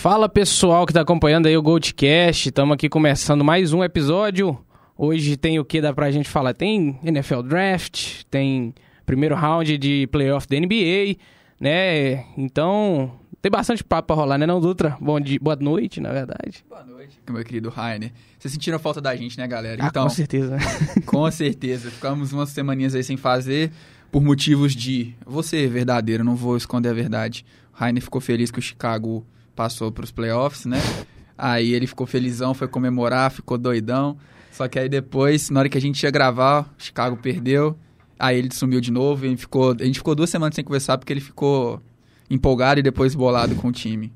Fala pessoal que tá acompanhando aí o Goldcast, estamos aqui começando mais um episódio. Hoje tem o que dá pra gente falar? Tem NFL Draft, tem primeiro round de playoff da NBA, né? Então, tem bastante papo pra rolar, né não, Dutra? Bom dia, boa noite, na verdade. Boa noite, meu querido Rainer. Vocês sentiram falta da gente, né, galera? Ah, Então, com certeza. com certeza. Ficamos umas semaninhas aí sem fazer por motivos de... Vou ser verdadeiro, não vou esconder a verdade. O Rainer ficou feliz que o Chicago passou pros playoffs, né? Aí ele ficou felizão, foi comemorar, ficou doidão. Só que aí depois, na hora que a gente ia gravar, o Chicago perdeu. Aí ele sumiu de novo e ficou, a gente ficou duas semanas sem conversar porque ele ficou empolgado e depois bolado com o time.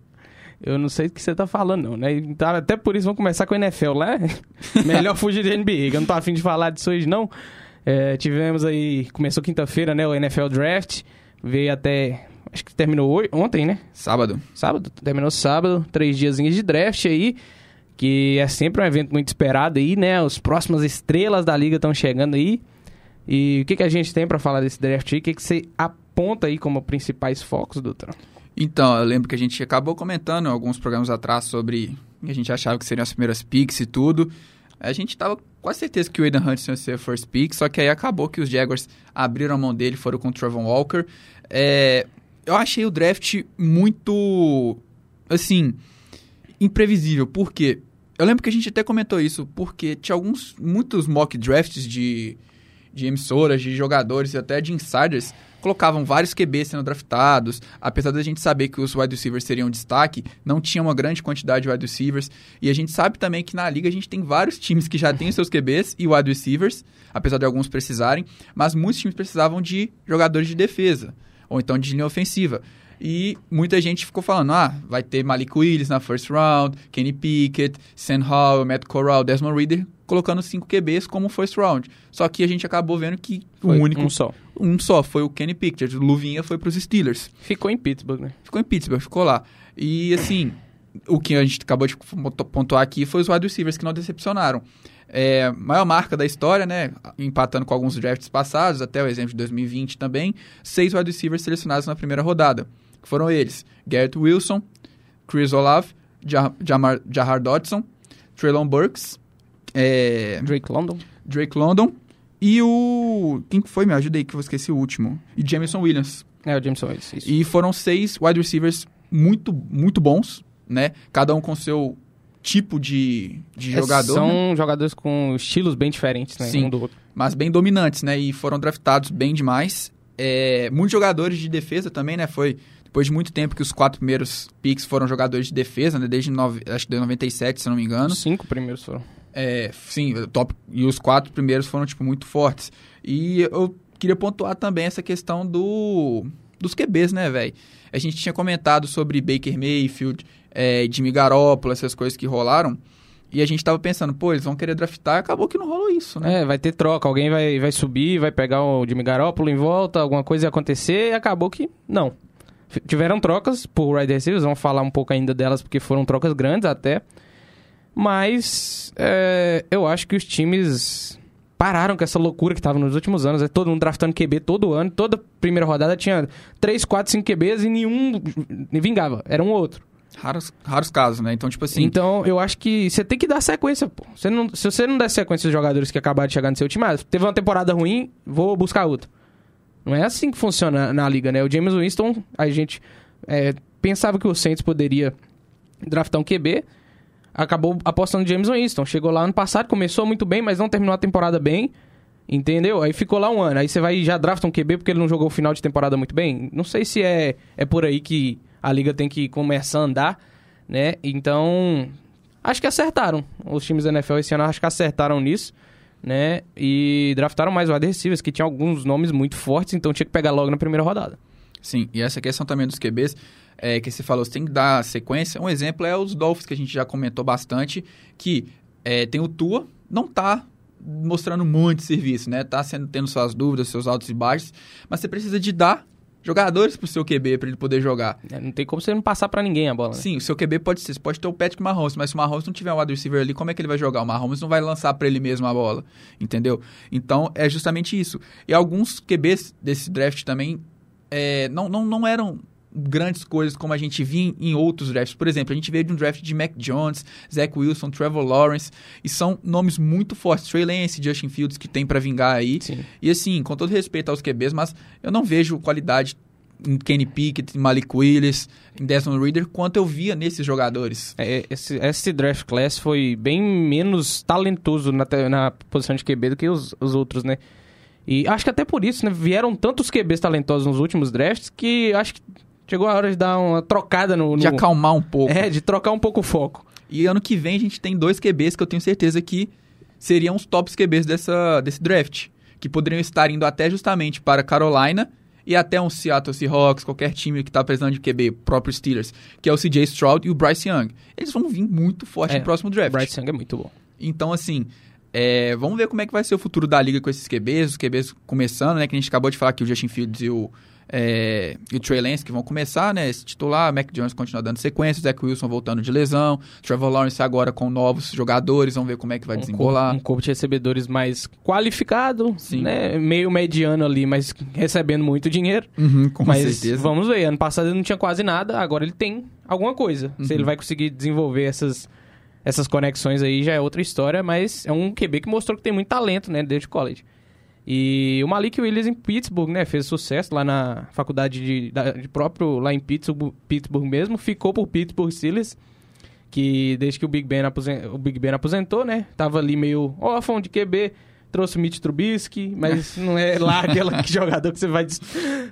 Eu não sei do que você tá falando, não, né? Então, Até por isso vamos começar com o NFL, né? Melhor fugir da NBA, que eu não tô afim de falar disso hoje, não. É, tivemos aí, começou quinta-feira, né? O NFL Draft. Veio até. Acho que terminou ontem, né? Sábado. Sábado, terminou sábado, três diazinhos de draft aí, que é sempre um evento muito esperado aí, né? As próximas estrelas da liga estão chegando aí. E o que, que a gente tem pra falar desse draft aí? O que, que você aponta aí como principais focos, doutor? Então, eu lembro que a gente acabou comentando alguns programas atrás sobre que a gente achava que seriam as primeiras picks e tudo. A gente tava com a certeza que o Aidan Hutchinson ia ser a first pick, só que aí acabou que os Jaguars abriram a mão dele, foram com o Trevor Walker. É, eu achei o draft muito, assim, imprevisível. Por quê? Eu lembro que a gente até comentou isso, porque tinha alguns, muitos mock drafts de, de emissoras, de jogadores e até de insiders colocavam vários QBs sendo draftados, apesar da gente saber que os wide receivers seriam destaque, não tinha uma grande quantidade de wide receivers, e a gente sabe também que na liga a gente tem vários times que já os seus QBs e wide receivers, apesar de alguns precisarem, mas muitos times precisavam de jogadores de defesa, ou então de linha ofensiva. E muita gente ficou falando, ah, vai ter Malik Willis na first round, Kenny Pickett, Sam Howell, Matt Corral, Desmond Reader, colocando cinco QBs como first round. Só que a gente acabou vendo que Foi o único um só. um só, foi o Kenny Pickett. O Luvinha foi para os Steelers. Ficou em Pittsburgh, né? Ficou em Pittsburgh, ficou lá. E assim, o que a gente acabou de pontuar aqui foi os wide receivers que não decepcionaram. É, maior marca da história, né? Empatando com alguns drafts passados, até o exemplo de 2020 também. Seis wide receivers selecionados na primeira rodada. Que foram eles: Garrett Wilson, Chris Olave, Jamar, Jahar Dodson, Traylon Burks, é, Drake London. Drake London e o. Quem que foi? Me ajuda aí que eu esqueci o último. E Jameson Williams. É, o Jameson Willis, isso. E foram seis wide receivers muito, muito bons, né? Cada um com seu tipo de, de É, jogador, São né? jogadores com estilos bem diferentes, né? Sim. Um do outro. mas bem dominantes, né? E foram draftados bem demais. É, muitos jogadores de defesa também, né? Foi depois de muito tempo que os quatro primeiros picks foram jogadores de defesa, né? Desde nove, acho que de 97, se não me engano. Os cinco primeiros foram. É, sim, top e os quatro primeiros foram tipo muito fortes. E eu queria pontuar também essa questão do dos QBs, né, velho? A gente tinha comentado sobre Baker Mayfield, é, Jimmy Garoppolo, essas coisas que rolaram. E a gente tava pensando, pô, eles vão querer draftar, acabou que não rolou isso, né? É, vai ter troca. Alguém vai, vai subir, vai pegar o Jimmy Garoppolo em volta, alguma coisa ia acontecer e acabou que não. Tiveram trocas por wide receivers, vamos falar um pouco ainda delas porque foram trocas grandes até. Mas é, eu acho que os times pararam com essa loucura que tava nos últimos anos. É todo mundo draftando QB todo ano. Toda primeira rodada tinha 3, 4, 5 QBs e nenhum vingava. Era um ou outro. Raros, raros casos, né? Então, tipo assim, Então, eu acho que você tem que dar sequência, pô. Você não, se você não der sequência aos jogadores que acabaram de chegar no seu time, ah, teve uma temporada ruim, vou buscar outra. Não é assim que funciona na liga, né? O James Winston, a gente é, pensava que o Saints poderia draftar um QB, acabou apostando James Winston. Chegou lá ano passado, começou muito bem, mas não terminou a temporada bem. Entendeu? Aí ficou lá um ano. Aí você vai já drafta um QB porque ele não jogou o final de temporada muito bem. Não sei se é, é por aí que a liga tem que começar a andar, né? Então, acho que acertaram. Os times da NFL esse ano acho que acertaram nisso, né? E draftaram mais wide receivers, que tinha alguns nomes muito fortes, então tinha que pegar logo na primeira rodada. Sim, e essa questão também dos QBs, é, que você falou, você tem que dar sequência. Um exemplo é os Dolphins, que a gente já comentou bastante, que é, tem o Tua, não tá mostrando muito serviço, né? Tá sendo, tendo suas dúvidas, seus altos e baixos, mas você precisa de dar jogadores pro seu QB para ele poder jogar. É, Não tem como você não passar pra ninguém a bola, né? Sim, o seu QB pode ser, você pode ter o Patrick Mahomes, mas se o Mahomes não tiver um wide receiver ali, como é que ele vai jogar? O Mahomes não vai lançar para ele mesmo a bola, entendeu? Então, é justamente isso. E alguns QBs desse draft também é, não, não, não eram grandes coisas como a gente via em outros drafts. Por exemplo, a gente veio de um draft de Mac Jones, Zach Wilson, Trevor Lawrence, e são nomes muito fortes. Trey Lance, Justin Fields, que tem para vingar aí. Sim. E assim, com todo respeito aos QBs, mas eu não vejo qualidade em Kenny Pickett, em Malik Willis, em Desmond Reader, quanto eu via nesses jogadores. É, esse, esse draft class foi bem menos talentoso na, na posição de QB do que os, os outros, né? E acho que até por isso, né? Vieram tantos QBs talentosos nos últimos drafts que acho que chegou a hora de dar uma trocada no. no... De acalmar um pouco. É, de trocar um pouco o foco. E ano que vem a gente tem dois QBs que eu tenho certeza que seriam os tops QBs dessa, desse draft. Que poderiam estar indo até justamente para Carolina e até um Seattle Seahawks, qualquer time que está precisando de QB, próprio Steelers, que é o CJ Stroud e o Bryce Young. Eles vão vir muito forte É, no próximo draft. Bryce Young é muito bom. Então, assim, é, vamos ver como é que vai ser o futuro da liga com esses QBs, os QBs começando, né? Que a gente acabou de falar que o Justin Fields e o, é, e o Trey Lance que vão começar, né? Esse titular, Mac Jones continua dando sequência, Zach Wilson voltando de lesão, Trevor Lawrence agora com novos jogadores, vamos ver como é que vai um desembolar. corpo, um corpo de recebedores mais qualificado, Sim. né? Meio mediano ali, mas recebendo muito dinheiro. Uhum, com mas certeza. vamos ver, ano passado ele não tinha quase nada, agora ele tem alguma coisa. Uhum. Se ele vai conseguir desenvolver essas, essas conexões aí já é outra história, mas é um QB que mostrou que tem muito talento, né, desde o college. E o Malik Willis em Pittsburgh, né, fez sucesso lá na faculdade de, da- de próprio, lá em Pittsburgh, Pittsburgh mesmo, ficou por Pittsburgh Steelers, que desde que o Big Ben, aposen- o Big Ben aposentou, né, tava ali meio órfão de QB, trouxe o Mitch Trubisky, mas não é lá aquele jogador que você vai des-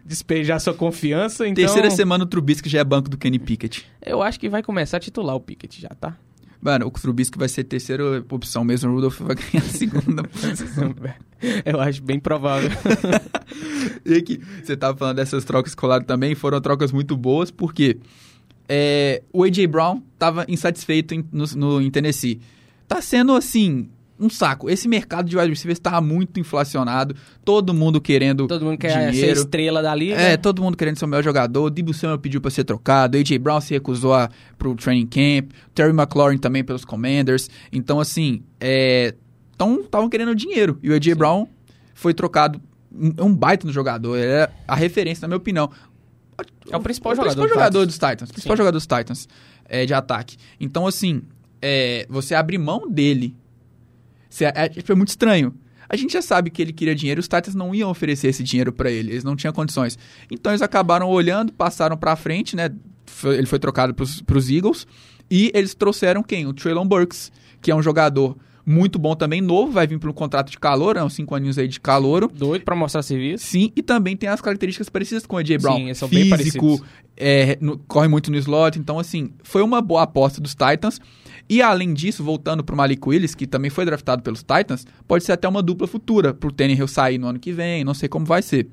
despejar sua confiança, então... Terceira semana o Trubisky já é banco do Kenny Pickett. Eu acho que vai começar a titular o Pickett já, tá? Mano, o Trubisky vai ser terceira opção mesmo, o Rudolph vai ganhar a segunda posição. Eu acho bem provável. E aqui, você tava falando dessas trocas escolares também, foram trocas muito boas, porque é, o A.J. Brown tava insatisfeito em, no, no- em Tennessee. Tá sendo, assim, um saco. Esse mercado de wide receivers tá muito inflacionado, todo mundo querendo Todo mundo quer ser dinheiro. estrela da liga. É, todo mundo querendo ser o melhor jogador. O Debo Samuel pediu pra ser trocado. A.J. Brown se recusou a, pro training camp. Terry McLaurin também pelos Commanders. Então, assim, estavam querendo dinheiro. E o A.J. Brown foi trocado. Um, um baita no jogador. É a referência, na minha opinião. É o principal o jogador principal dos jogador Titans. dos Titans. O principal Sim. jogador dos Titans é, de ataque. Então, assim, é, você abrir mão dele é, é muito estranho. A gente já sabe que ele queria dinheiro, os Titans não iam oferecer esse dinheiro pra ele, eles não tinham condições. Então eles acabaram olhando, passaram pra frente, né? Foi- ele foi trocado pros, pros Eagles e eles trouxeram quem? O Traylon Burks, que é um jogador muito bom também, novo, vai vir pelo contrato de calor, é uns 5 aninhos aí de calouro. Doido pra mostrar serviço. Sim, e também tem as características parecidas com o AJ Brown. Sim, são bem Físico, parecidos. é, no- corre muito no slot. Então, assim, foi uma boa aposta dos Titans. E além disso, voltando pro Malik Willis, que também foi draftado pelos Titans, pode ser até uma dupla futura pro Tannehill sair no ano que vem, não sei como vai ser.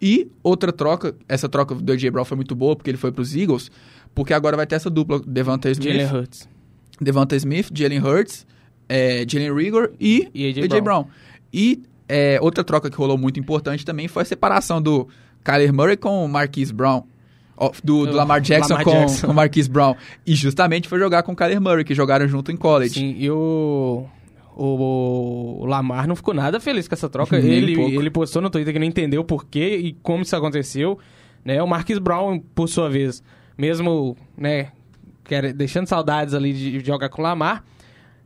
E outra troca, essa troca do AJ Brown foi muito boa, porque ele foi pros Eagles, porque agora vai ter essa dupla, Devonta Smith, Jalen Hurts. Devonta Smith, Jalen Hurts, é, Jalen Rigor e, E AJ AJ Brown. Brown. E é, outra troca que rolou muito importante também foi a separação do Kyler Murray com o Marquise Brown. Do, do Lamar Jackson Lamar com Jackson. com o Marquise Brown. E justamente foi jogar com o Kyler Murray, que jogaram junto em college. Sim, e o, o, o Lamar não ficou nada feliz com essa troca. Nem ele, pouco. ele postou no Twitter que não entendeu por quê e como isso aconteceu. Né? O Marquis Brown, por sua vez, mesmo né, deixando saudades ali de, de jogar com o Lamar,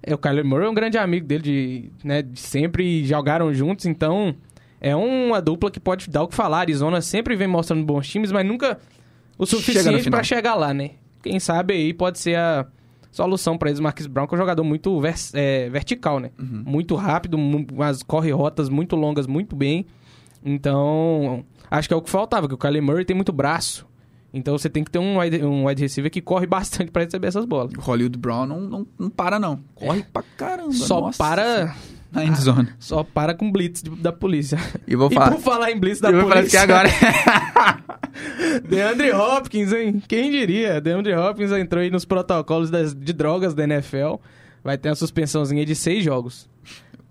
é, o Kyler Murray é um grande amigo dele de, né, de sempre jogaram juntos, então é uma dupla que pode dar o que falar. Arizona sempre vem mostrando bons times, mas nunca o Chega suficiente final. pra chegar lá, né? Quem sabe aí pode ser a solução pra eles. O Marquis Brown, que é um jogador muito é, vertical, né? Uhum. Muito rápido, mas corre rotas muito longas, muito bem. Então, acho que é o que faltava, que o Kyler Murray tem muito braço. Então você tem que ter um wide, um wide receiver que corre bastante pra receber essas bolas. O Hollywood Brown não, não, não para, não. Corre pra caramba. Só nossa. para Na endzone. só para com blitz da polícia. E vou E falar. por falar em blitz da eu vou falar polícia... que agora. DeAndre Hopkins, hein? Quem diria? DeAndre Hopkins entrou aí nos protocolos das- de drogas da NFL. Vai ter uma suspensãozinha de seis jogos.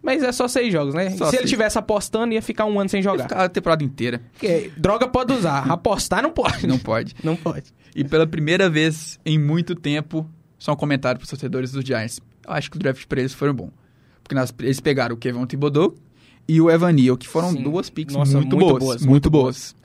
Mas é só seis jogos, né? Só Se ele seis. tivesse apostando, ia ficar um ano sem jogar. ficar a temporada inteira. Porque droga pode usar, apostar não pode. Não pode. Não pode. E pela primeira vez em muito tempo, só um comentário para os torcedores dos Giants. Eu acho que o draft para eles foi bom. Porque nós- eles pegaram o Kevin Thibodeau e o Evan Neal, que foram Sim. duas picks Nossa, muito, muito boas, boas, Muito muito boas.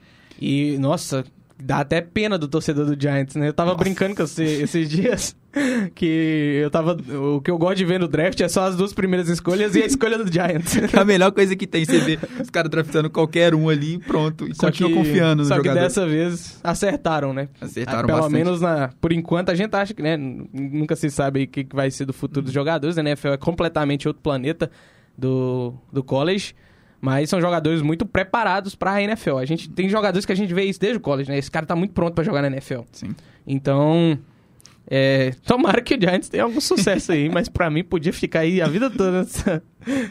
E, nossa, dá até pena do torcedor do Giants, né? Eu tava Nossa. brincando com você esses dias que eu tava. O que eu gosto de ver no draft é só as duas primeiras escolhas e a escolha do Giants. Que é a melhor coisa que tem, você vê os caras draftando qualquer um ali e pronto. E Só continua que- confiando no Só jogador. que dessa vez acertaram, né? Acertaram Pelo bastante. menos na, por enquanto a gente acha que, né? Nunca se sabe o que, que vai ser do futuro dos jogadores. A NFL é completamente outro planeta do, do college. Mas são jogadores muito preparados pra NFL. A gente tem jogadores que a gente vê isso desde o college, né? Esse cara tá muito pronto pra jogar na NFL. Sim. Então, é, tomara que o Giants tenha algum sucesso aí, mas pra mim podia ficar aí a vida toda nessa,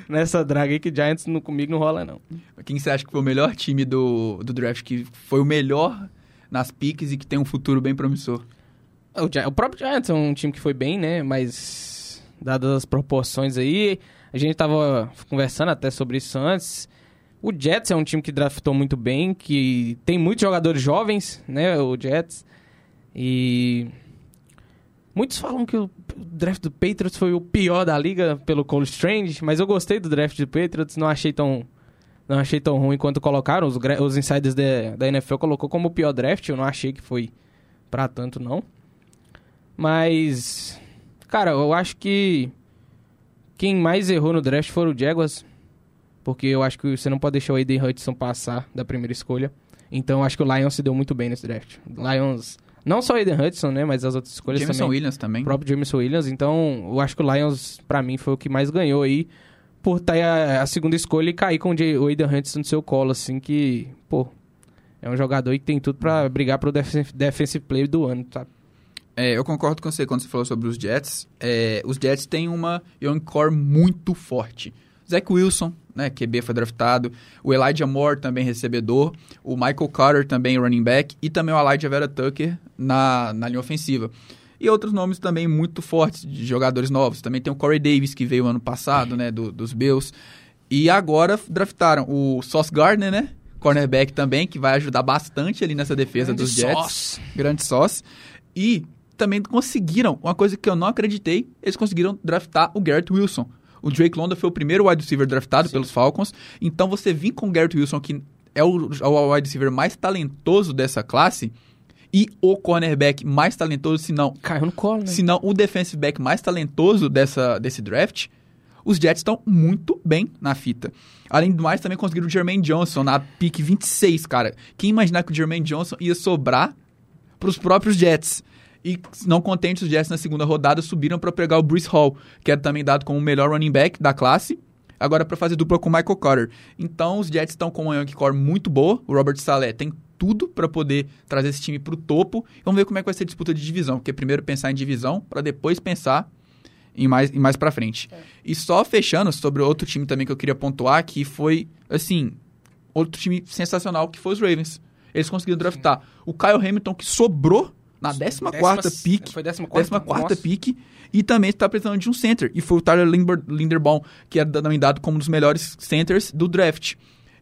nessa draga aí que Giants não, comigo não rola, não. Quem você acha que foi o melhor time do, do draft, que foi o melhor nas piques e que tem um futuro bem promissor? O, Gi- o próprio Giants é um time que foi bem, né? Mas, dadas as proporções aí, a gente tava conversando até sobre isso antes. O Jets é um time que draftou muito bem, que tem muitos jogadores jovens, né? O Jets. E. Muitos falam que o draft do Patriots foi o pior da liga pelo Cole Strange, mas eu gostei do draft do Patriots, não achei tão. Não achei tão ruim quanto colocaram. Os, os insiders da, da NFL colocou como o pior draft, eu não achei que foi pra tanto, não. Mas, cara, eu acho que quem mais errou no draft foram o Jaguars, porque eu acho que você não pode deixar o Aiden Hudson passar da primeira escolha. Então, eu acho que o Lions se deu muito bem nesse draft. Lions, não só o Aiden Hudson, né, mas as outras escolhas Jameson também. Williams também. O próprio Jameson Williams. Então, eu acho que o Lions, pra mim, foi o que mais ganhou aí. Por estar a, a segunda escolha e cair com o Aiden Hudson no seu colo, assim, que, pô, é um jogador que tem tudo pra brigar pro defensive, defensive player do ano, tá? É, eu concordo com você quando você falou sobre os Jets. É, os Jets têm uma young core muito forte. Zach Wilson, né, QB foi draftado. O Elijah Moore também recebedor. O Michael Carter também running back. E também o Elijah Vera Tucker na, na linha ofensiva. E outros nomes também muito fortes de jogadores novos. Também tem o Corey Davis, que veio ano passado, né, do- dos Bills. E agora draftaram o Sauce Gardner, né? Cornerback também, que vai ajudar bastante ali nessa defesa dos Jets Sauce. grande sócio. E também conseguiram, uma coisa que eu não acreditei, eles conseguiram draftar o Garrett Wilson. O Drake London foi o primeiro wide receiver draftado Sim. pelos Falcons. Então você vir com o Garrett Wilson, que é o, é o wide receiver mais talentoso dessa classe, e o cornerback mais talentoso, se não, Caiu no colo, né? se não o defensive back mais talentoso dessa, desse draft, os Jets estão muito bem na fita. Além do mais, também conseguiram o Jermaine Johnson na pick 26, cara. Quem imaginar que o Jermaine Johnson ia sobrar para os próprios Jets? E não contentes, os Jets na segunda rodada subiram para pegar o Bruce Hall, que era também dado como o melhor running back da classe, agora para fazer dupla com o Michael Carter. Então os Jets estão com uma young core muito boa. O Robert Saleh tem tudo para poder trazer esse time para o topo. Vamos ver como é que vai ser a disputa de divisão, porque primeiro pensar em divisão para depois pensar em mais, em mais para frente. E só fechando sobre outro time também que eu queria pontuar, que foi, assim, outro time sensacional, que foi os Ravens. Eles conseguiram draftar o Kyle Hamilton, que sobrou na 14 Décima- pick. Foi décima Décima quarta? quarta Nossa. pick. E também está precisando de um center. E foi o Tyler Linderbaum, que é também dado como um dos melhores centers do draft.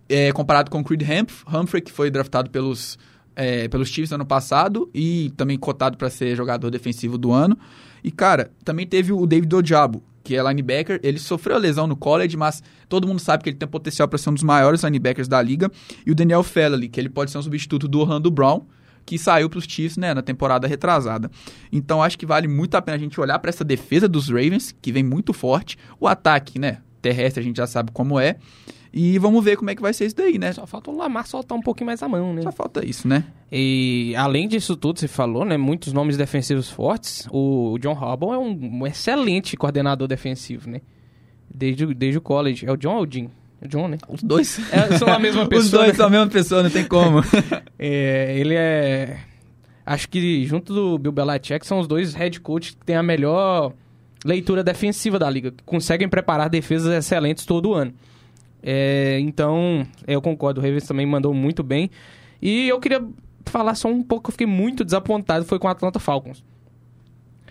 É, comparado com o Creed Humph- Humphrey, que foi draftado pelos, é, pelos Chiefs ano passado e também cotado para ser jogador defensivo do ano. E, cara, também teve o David Ojabo, que é linebacker. Ele sofreu lesão no college, mas todo mundo sabe que ele tem potencial para ser um dos maiores linebackers da liga. E o Daniel Fellely, que ele pode ser um substituto do Orlando Brown, que saiu para os Chiefs né, na temporada retrasada. Então acho que vale muito a pena a gente olhar para essa defesa dos Ravens, que vem muito forte. O ataque, né, terrestre a gente já sabe como é. E vamos ver como é que vai ser isso daí, né? Só falta o Lamar soltar um pouquinho mais a mão, né? Só falta isso, né? E além disso tudo, você falou, né? Muitos nomes defensivos fortes. O John Harbaugh é um, excelente coordenador defensivo, né? Desde, o- desde o college. É o John ou o Jim? É John, né? Os dois. É, são a mesma Os pessoa. dois né? são a mesma pessoa, não tem como. É, ele é. Acho que junto do Bill Belichick são os dois head coaches que têm a melhor leitura defensiva da liga, que conseguem preparar defesas excelentes todo ano. É, então, eu concordo, o Ravens também mandou muito bem. E eu queria falar só um pouco, eu fiquei muito desapontado, foi com o Atlanta Falcons.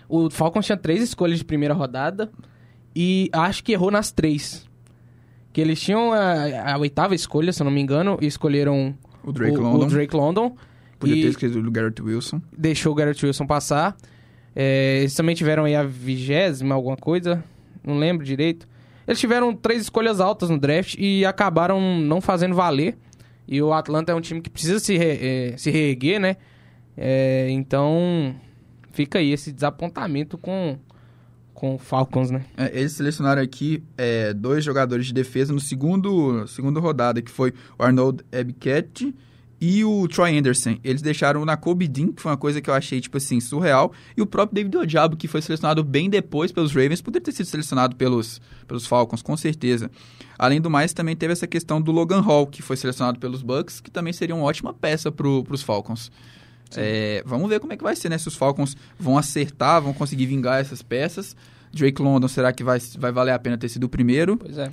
O Falcons tinha três escolhas de primeira rodada e acho que errou nas três. Que eles tinham a, a oitava escolha, se eu não me engano, e escolheram O Drake o, London. o Drake London. Podia ter escrito o Garrett Wilson. deixou o Garrett Wilson passar. É, eles também tiveram aí a vigésima, alguma coisa. Não lembro direito. Eles tiveram três escolhas altas no draft e acabaram não fazendo valer. E o Atlanta é um time que precisa se, re, é, se reerguer, né? É, então, fica aí esse desapontamento com, com o Falcons, né? É, eles selecionaram aqui é, dois jogadores de defesa no segundo segunda rodada, que foi o Arnold Ebiketti e o Troy Anderson. Eles deixaram na Kobe Dean, que foi uma coisa que eu achei, tipo assim, surreal. E o próprio David Odiabo, que foi selecionado bem depois pelos Ravens, poderia ter sido selecionado pelos, pelos Falcons, com certeza. Além do mais, também teve essa questão do Logan Hall, que foi selecionado pelos Bucks, que também seria uma ótima peça para os Falcons. É, vamos ver como é que vai ser, né? Se os Falcons vão acertar, vão conseguir vingar essas peças. Drake London, será que vai, vai valer a pena ter sido o primeiro? Pois é.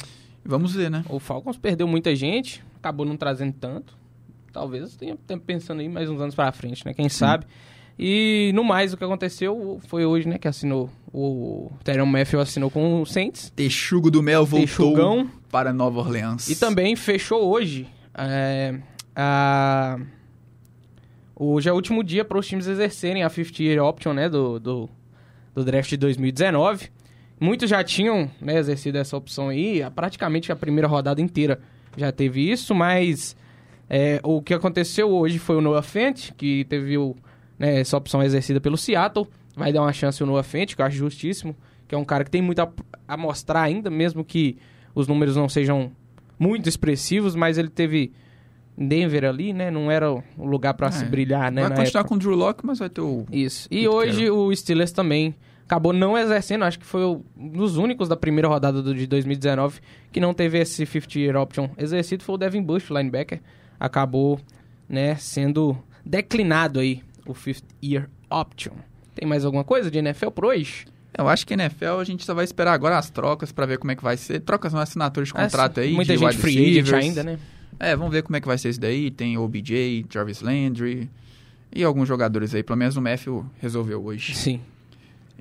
Vamos ver, né? O Falcons perdeu muita gente, acabou não trazendo tanto. Talvez tenha tempo pensando aí mais uns anos pra frente, né? Quem Sim. sabe. E no mais, o que aconteceu foi hoje, né? Que assinou. O Tyron Matthew assinou com o Saints. Texugo do Mel voltou Texugão. para Nova Orleans. E também fechou hoje. É, a... Hoje é o último dia para os times exercerem a 50-year option, né? Do, do, do draft de 2019. Muitos já tinham né, exercido essa opção aí. Praticamente a primeira rodada inteira já teve isso, mas é, o que aconteceu hoje foi o Noah Fent, que teve o, né, essa opção exercida pelo Seattle. Vai dar uma chance ao Noah Fent, que eu acho justíssimo. Que é um cara que tem muito a, a mostrar ainda, mesmo que os números não sejam muito expressivos, mas ele teve Denver ali, né? Não era o lugar para é, se brilhar, né? Vai continuar época. com o Drew Locke, mas vai ter o... Isso. E hoje o Steelers também acabou não exercendo, acho que foi um dos únicos da primeira rodada do, de 2019 que não teve esse 50-year option exercido, foi o Devin Bush, linebacker acabou né, sendo declinado aí o Fifth Year Option. Tem mais alguma coisa de NFL por hoje? Eu acho que NFL a gente só vai esperar agora as trocas para ver como é que vai ser. Trocas na assinatura de é, contrato aí. Muita gente free agent ainda, né? É, vamos ver como é que vai ser isso daí. Tem OBJ, Jarvis Landry e alguns jogadores aí. Pelo menos o Matthew resolveu hoje. Sim.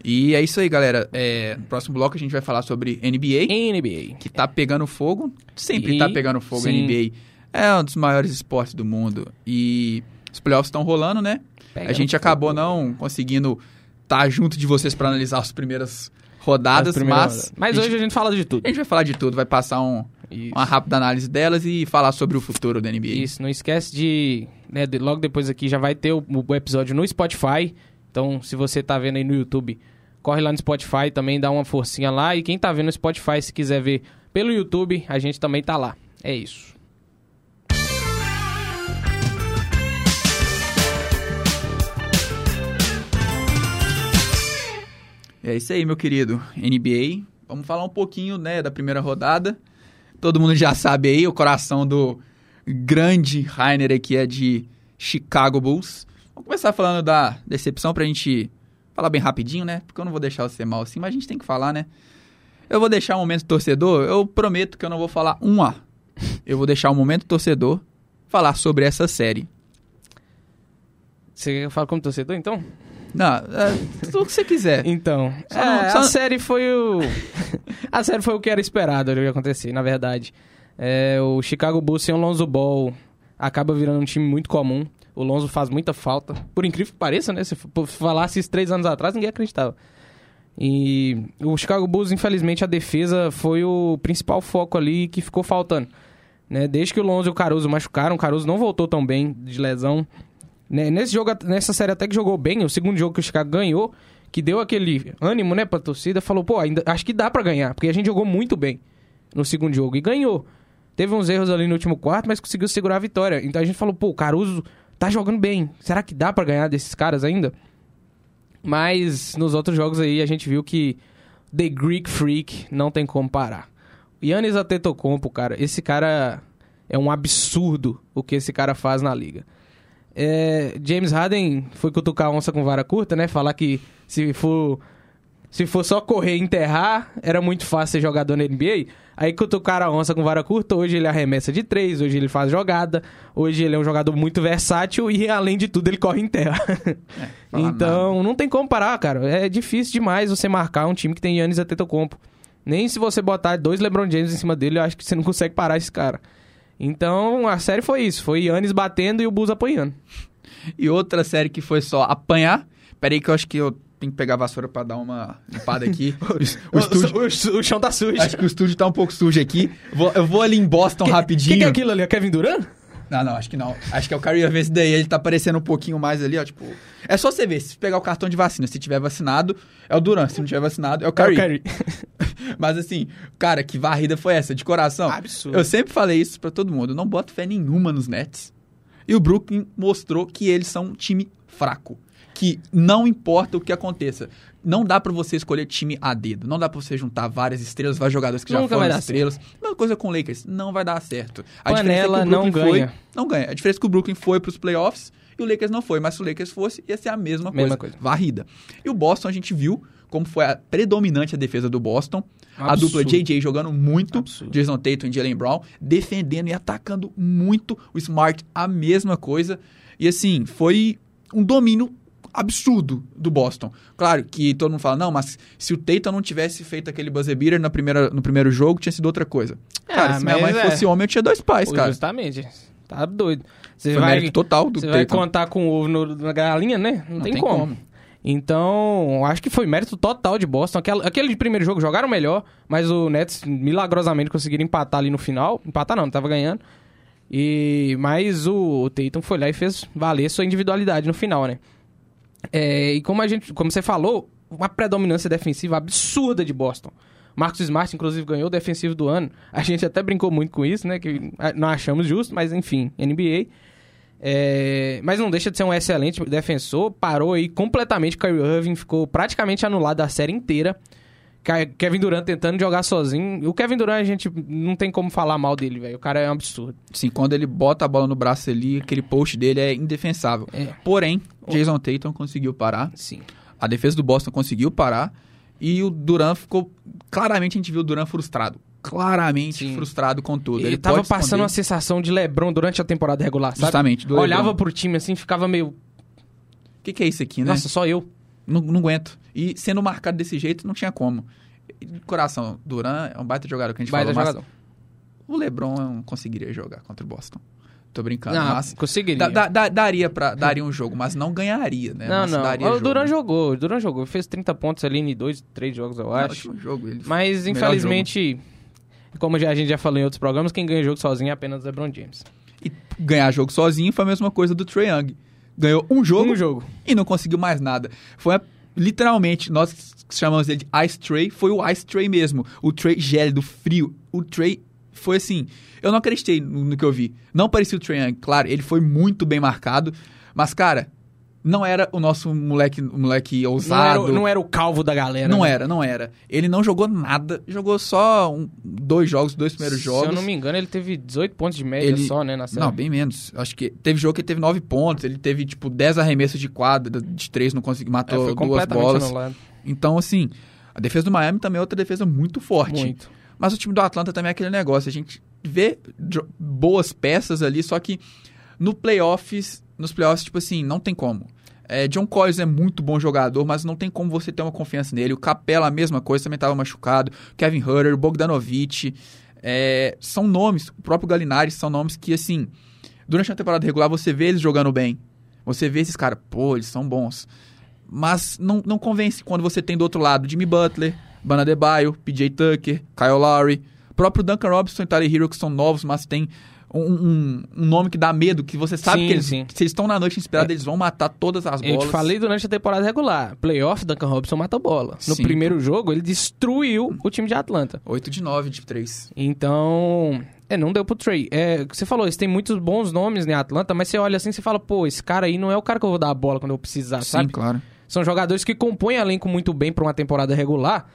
E é isso aí, galera. É, no próximo bloco a gente vai falar sobre NBA. NBA. Que tá pegando fogo. Sempre e... tá pegando fogo Sim. NBA. É um dos maiores esportes do mundo. E os playoffs estão rolando, né? Pega a gente acabou não conseguindo estar tá junto de vocês para analisar as primeiras rodadas, as mas... Rodada. Mas hoje a gente fala de tudo. A gente vai falar de tudo, vai passar um, uma rápida análise delas e falar sobre o futuro da NBA. Isso, não esquece de, né, de logo depois aqui já vai ter o, o, episódio no Spotify. Então, se você tá vendo aí no YouTube, corre lá no Spotify também, dá uma forcinha lá. E quem tá vendo no Spotify, se quiser ver pelo YouTube, a gente também tá lá. É isso. É isso aí, meu querido. NBA. Vamos falar um pouquinho, né, da primeira rodada. Todo mundo já sabe aí, o coração do grande Rainer aqui é de Chicago Bulls. Vamos começar falando da decepção pra gente falar bem rapidinho, né? Porque eu não vou deixar você mal assim, mas a gente tem que falar, né? Eu vou deixar um momento torcedor, eu prometo que eu não vou falar um A. Eu vou deixar um momento torcedor falar sobre essa série. Você fala como torcedor, então? Não, é, tudo que você quiser. Então, é, não, só... a série foi o... a série foi o que era esperado de acontecer, na verdade. É, o Chicago Bulls sem o Lonzo Ball acaba virando um time muito comum. O Lonzo faz muita falta. Por incrível que pareça, né? Se falasse isso três anos atrás, ninguém acreditava. E o Chicago Bulls, infelizmente, a defesa foi o principal foco ali que ficou faltando. Né? Desde que o Lonzo e o Caruso machucaram, o Caruso não voltou tão bem de lesão. Né, nesse jogo, nessa série até que jogou bem, o segundo jogo que o Chicago ganhou, que deu aquele ânimo, né, pra torcida, falou, pô, ainda, acho que dá para ganhar, porque a gente jogou muito bem no segundo jogo e ganhou. Teve uns erros ali no último quarto, mas conseguiu segurar a vitória. Então a gente falou, pô, o Caruso tá jogando bem. Será que dá para ganhar desses caras ainda? Mas nos outros jogos aí a gente viu que The Greek Freak não tem como parar. Yannis Antetokounmpo, cara, esse cara é um absurdo o que esse cara faz na liga. É, James Harden foi cutucar a onça com vara curta, né? Falar que se for, se for só correr e enterrar, era muito fácil ser jogador na NBA. Aí cutucaram a onça com vara curta, hoje ele arremessa de três, hoje ele faz jogada, hoje ele é um jogador muito versátil e, além de tudo, ele corre em terra. É, então, nada. não tem como parar, cara. É difícil demais você marcar um time que tem Yannis Antetokounmpo. Nem se você botar dois LeBron James em cima dele, eu acho que você não consegue parar esse cara. Então a série foi isso: foi Yannis batendo e o Bulls apanhando. E outra série que foi só apanhar. Peraí, que eu acho que eu tenho que pegar a vassoura para dar uma limpada aqui. o, o, estúdio, o, o, chão tá sujo. Acho que o estúdio tá um pouco sujo aqui. Vou, eu vou ali em Boston que, rapidinho. O que, que, é aquilo ali? É Kevin Durant? Não, não, acho que não. Acho que é o Kyrie Irving esse daí, ele tá aparecendo um pouquinho mais ali, ó, tipo... É só você ver, se pegar o cartão de vacina, se tiver vacinado, é o Duran, se não tiver vacinado, é o Kyrie. É o Kyrie. Mas assim, cara, que varrida foi essa, de coração? Absurdo. Eu sempre falei isso pra todo mundo, eu não boto fé nenhuma nos Nets. E o Brooklyn mostrou que eles são um time fraco. Que não importa o que aconteça. Não dá pra você escolher time a dedo. Não dá pra você juntar várias estrelas, vários jogadores que já Nunca vai foram estrelas. Mesma coisa com o Lakers. Não vai dar certo. Panela diferença é que o não Brooklyn ganha. Foi, não ganha. A diferença é que o Brooklyn foi pros playoffs e o Lakers não foi. Mas se o Lakers fosse, ia ser a mesma coisa. Mesma coisa. Varrida. E o Boston, a gente viu como foi a predominante a defesa do Boston. A Absurdo. dupla JJ jogando muito. Absurdo. Jason Tatum e Jalen Brown. Defendendo e atacando muito. O Smart, a mesma coisa. E assim, foi um domínio absurdo do Boston. Claro que todo mundo fala, não, mas se o Tatum não tivesse feito aquele buzzer beater na primeira, no primeiro jogo, tinha sido outra coisa. Cara, Ah, se minha mãe é. fosse homem, eu tinha dois pais, cara. Justamente. Tá doido. Você Foi vai, mérito total do você vai contar com o ovo no- na galinha, né? Não, Não tem, tem como. como. Então, acho que foi mérito total de Boston. Aquela- aquele de primeiro jogo jogaram melhor, mas o Nets milagrosamente conseguiram empatar ali no final. Empatar não, tava ganhando. E mas o, o Tatum foi lá e fez valer sua individualidade no final, né? É, e como a gente, como você falou, uma predominância defensiva absurda de Boston. Marcos Smart, inclusive, ganhou o defensivo do ano. A gente até brincou muito com isso, né? Que não achamos justo, mas enfim, NBA. É, mas não deixa de ser um excelente defensor. Parou aí completamente. Kyrie Irving ficou praticamente anulado da série inteira. Ke- Kevin Durant tentando jogar sozinho. O Kevin Durant a gente não tem como falar mal dele, velho. O cara é um absurdo. Sim, quando ele bota a bola no braço ali, aquele post dele é indefensável. É. Porém, Jason Tatum conseguiu parar. Sim. A defesa do Boston conseguiu parar. E o Duran ficou. Claramente a gente viu o Duran frustrado. Claramente Sim. frustrado com tudo. Ele, tava pode passando uma sensação de LeBron durante a temporada regular, sabe? Justamente, Olhava LeBron. pro time assim, ficava meio. O que, que é isso aqui, né? Nossa, só eu. Não, não aguento. E sendo marcado desse jeito, não tinha como. E, Coração, Duran é um baita jogador que a gente Baita falou, jogador. o LeBron não conseguiria jogar contra o Boston. Tô brincando, Não, mas conseguiria. da- da- da- daria, pra, daria um jogo, mas não ganharia, né? não, mas não. daria O jogo. Duran jogou. O Duran jogou. Fez 30 pontos ali em dois, três jogos, eu Não, acho. último jogo, Mas, infelizmente, como já- a gente já falou em outros programas, quem ganha jogo sozinho é apenas o LeBron James. E ganhar jogo sozinho foi a mesma coisa do Trae Young. Ganhou um jogo, Um jogo. e não conseguiu mais nada. Foi a- literalmente, nós chamamos ele de Ice Tray, foi o Ice Tray mesmo. O Tray gélido, frio. O Tray foi assim, eu não acreditei no, no que eu vi. Não parecia o Trae Young, claro, ele foi muito bem marcado, mas cara, não era o nosso moleque, o moleque Não era, ousado. não era o calvo da galera. Não né? era, não era. Ele não jogou nada, jogou só um- dois jogos, dois primeiros jogos. Se eu não me engano, ele teve 18 pontos de média Ele- só, né, na série. Não, bem menos. Acho que teve jogo que ele teve 9 pontos, ele teve, tipo, 10 arremessos de quadra, de 3 não conseguiu, É, matou foi duas bolas. anulado. Então, assim, a defesa do Miami também é outra defesa muito forte. Muito. Mas o time do Atlanta também é aquele negócio, a gente vê boas peças ali, só que no playoffs, nos playoffs, tipo assim, não tem como. É, John Collins é muito bom jogador, mas não tem como você ter uma confiança nele. O Capela, a mesma coisa, também estava machucado. Kevin Herter, Bogdanovich, é, são nomes, o próprio Galinari, são nomes que, assim, durante a temporada regular você vê eles jogando bem. Você vê esses caras, pô, eles são bons. Mas não, não convence quando você tem do outro lado Jimmy Butler, Bana Debaio, PJ Tucker, Kyle Lowry, próprio Duncan Robinson e Tyler Hero, que são novos, mas tem um, um- nome que dá medo, que você sabe Sim, que eles, sim. se eles estão na noite inspirada, eles vão matar todas as Eu bolas. te falei durante a temporada regular. Playoff, Duncan Robinson mata a bola. No Sim. primeiro jogo, ele destruiu o time de Atlanta. 8 de 9 de 3. Então, é, não deu pro Trey. É, você falou, eles têm muitos bons nomes em Atlanta, mas você olha assim e fala, pô, esse cara aí não é o cara que eu vou dar a bola quando eu precisar, Sim, sabe? claro. São jogadores que compõem elenco muito bem pra uma temporada regular,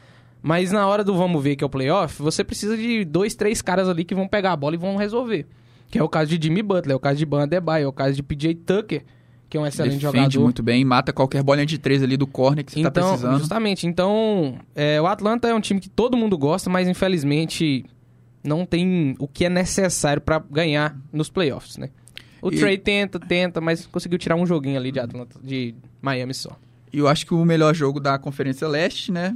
mas na hora do vamos ver que é o playoff, você precisa de dois, três caras ali que vão pegar a bola e vão resolver. Que é o caso de Jimmy Butler, é o caso de Ban Adebayo, é o caso de PJ Tucker, que é um excelente Defende jogador. muito bem, mata qualquer bolinha de 3 ali do corner que você tá Então, precisando. justamente. Então, é, o Atlanta é um time que todo mundo gosta, mas infelizmente não tem o que é necessário pra ganhar nos playoffs, né? O E- Trey tenta, tenta, mas conseguiu tirar um joguinho ali de Atlanta, de Miami só. E eu acho que o melhor jogo da Conferência Leste, né?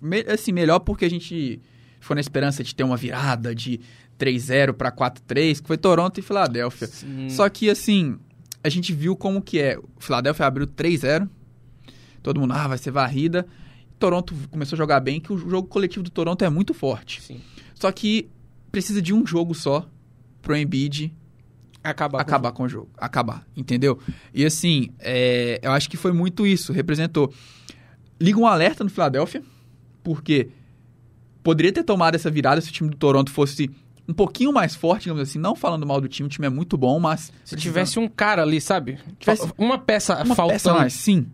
Me- assim, melhor porque a gente ficou na esperança de ter uma virada de 3-0 pra 4-3, que foi Toronto e Filadélfia. Sim. Só que, assim, a gente viu como que é. O Filadélfia abriu 3-0. Todo mundo, ah, vai ser varrida. Toronto começou a jogar bem, que o jogo coletivo do Toronto é muito forte. Sim. Só que precisa de um jogo só pro Embiid Acabar com acabar com o jogo. Acabar, entendeu? E assim, é, eu acho que foi muito isso, representou. Liga um alerta no Philadelphia, porque poderia ter tomado essa virada se o time do Toronto fosse um pouquinho mais forte, digamos assim, não falando mal do time, o time é muito bom, mas... Se tivesse um cara ali, sabe? Tivesse uma peça uma faltando. peça mais, sim.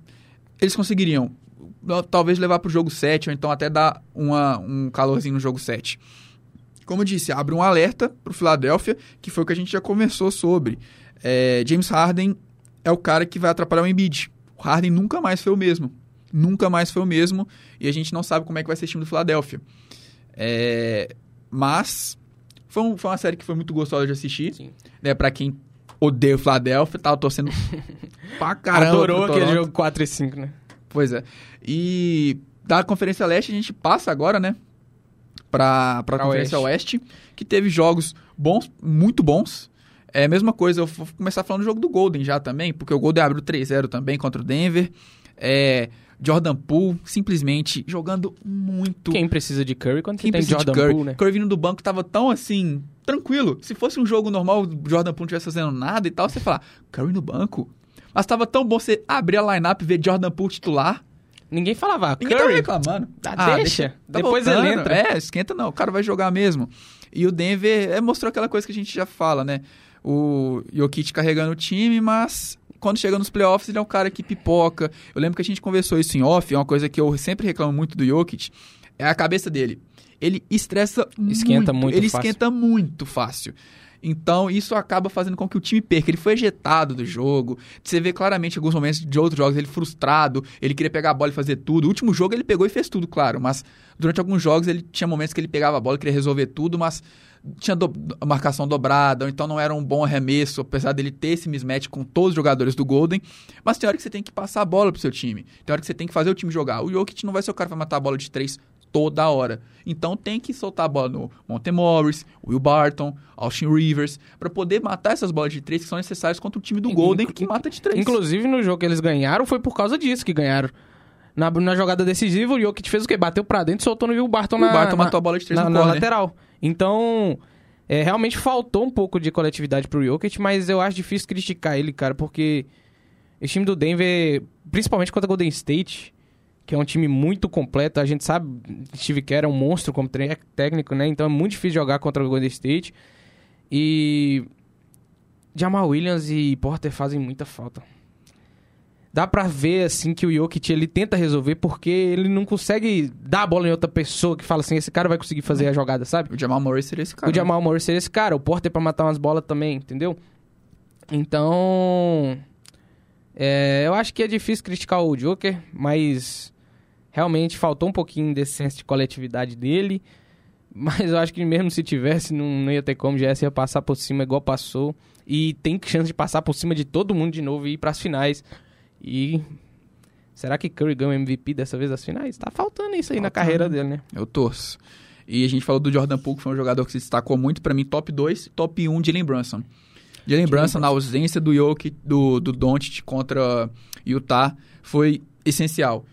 Eles conseguiriam talvez levar pro jogo 7, ou então até dar uma, um calorzinho no jogo 7. Como eu disse, abre um alerta pro Philadelphia, que foi o que a gente já conversou sobre. É, James Harden é o cara que vai atrapalhar o Embiid. O Harden nunca mais foi o mesmo. Nunca mais foi o mesmo. E a gente não sabe como é que vai ser o time do Philadelphia. É, mas foi, um- foi uma série que foi muito gostosa de assistir. Sim. Né, pra quem odeia o Philadelphia, tava torcendo pra caramba. Adorou aquele Toronto. jogo 4 e 5, né? Pois é. E da Conferência Leste a gente passa agora, né? Pra, pra Pra Conferência Oeste. que teve jogos bons, muito bons. É a mesma coisa, eu vou começar falando do jogo do Golden já também, porque o Golden abriu 3-0 também contra o Denver. É, Jordan Poole simplesmente jogando muito. Quem precisa de Curry quando Quem tem Jordan Curry? Poole, né? Curry vindo do banco tava tão assim, tranquilo. Se fosse um jogo normal, o Jordan Poole não estivesse fazendo nada e tal, você falar, Curry no banco? Mas tava tão bom você abrir a lineup e ver Jordan Poole titular. Ninguém falava, ah, Ninguém Curry, reclamando. Ah, deixa. Tá Depois voltando. ele entra. É, esquenta não, o cara vai jogar mesmo. E o Denver é, mostrou aquela coisa que a gente já fala, né? O Jokic carregando o time, mas quando chega nos playoffs ele é um cara que pipoca. Eu lembro que a gente conversou isso em off, é uma coisa que eu sempre reclamo muito do Jokic, é a cabeça dele. Ele estressa Esquenta muito. muito Ele fácil. esquenta muito fácil. Então, isso acaba fazendo com que o time perca. Ele foi ejetado do jogo. Você vê claramente em alguns momentos de outros jogos ele frustrado, ele queria pegar a bola e fazer tudo. O último jogo ele pegou e fez tudo, claro, mas durante alguns jogos ele tinha momentos que ele pegava a bola e queria resolver tudo, mas tinha do- marcação dobrada, ou então não era um bom arremesso, apesar dele ter esse mismatch com todos os jogadores do Golden. Mas tem hora que você tem que passar a bola pro seu time. Tem hora que você tem que fazer o time jogar. O Jokic não vai ser o cara que vai matar a bola de três toda hora. Então tem que soltar a bola no Monte Morris, Will Barton, Austin Rivers, para poder matar essas bolas de três que são necessárias contra o time do Golden que mata de três. Inclusive, no jogo que eles ganharam, foi por causa disso que ganharam. Na, na jogada decisiva, o Jokic fez o quê? Bateu pra dentro e soltou no Will Barton o na, Barton na, matou a bola de três na, na lateral. Então, é, realmente faltou um pouco de coletividade pro Jokic, mas eu acho difícil criticar ele, cara, porque esse time do Denver, principalmente contra o Golden State, que é um time muito completo, a gente sabe, Steve Kerr é um monstro como técnico, né? Então é muito difícil jogar contra o Golden State. E Jamal Williams e Porter fazem muita falta. Dá pra ver, assim, que o Jokic, ele tenta resolver porque ele não consegue dar a bola em outra pessoa que fala assim, esse cara vai conseguir fazer a jogada, sabe? O Jamal Murray seria esse cara. O Jamal Murray seria esse cara, o Porter pra matar umas bolas também, entendeu? Então, é, eu acho que é difícil criticar o Joker, mas realmente faltou um pouquinho desse senso de coletividade dele. Mas eu acho que mesmo se tivesse, não, não ia ter como, já ia passar por cima igual passou. E tem chance de passar por cima de todo mundo de novo e ir pras finais. E será que Curry ganha o MVP dessa vez das finais? Tá faltando isso aí na Faltando. carreira dele, né? Eu torço. E a gente falou do Jordan Poole, que foi um jogador que se destacou muito, pra mim, top 2, top 1, Jalen Brunson. Jalen Brunson, na ausência do Jokic, do, do Doncic contra Utah, foi essencial.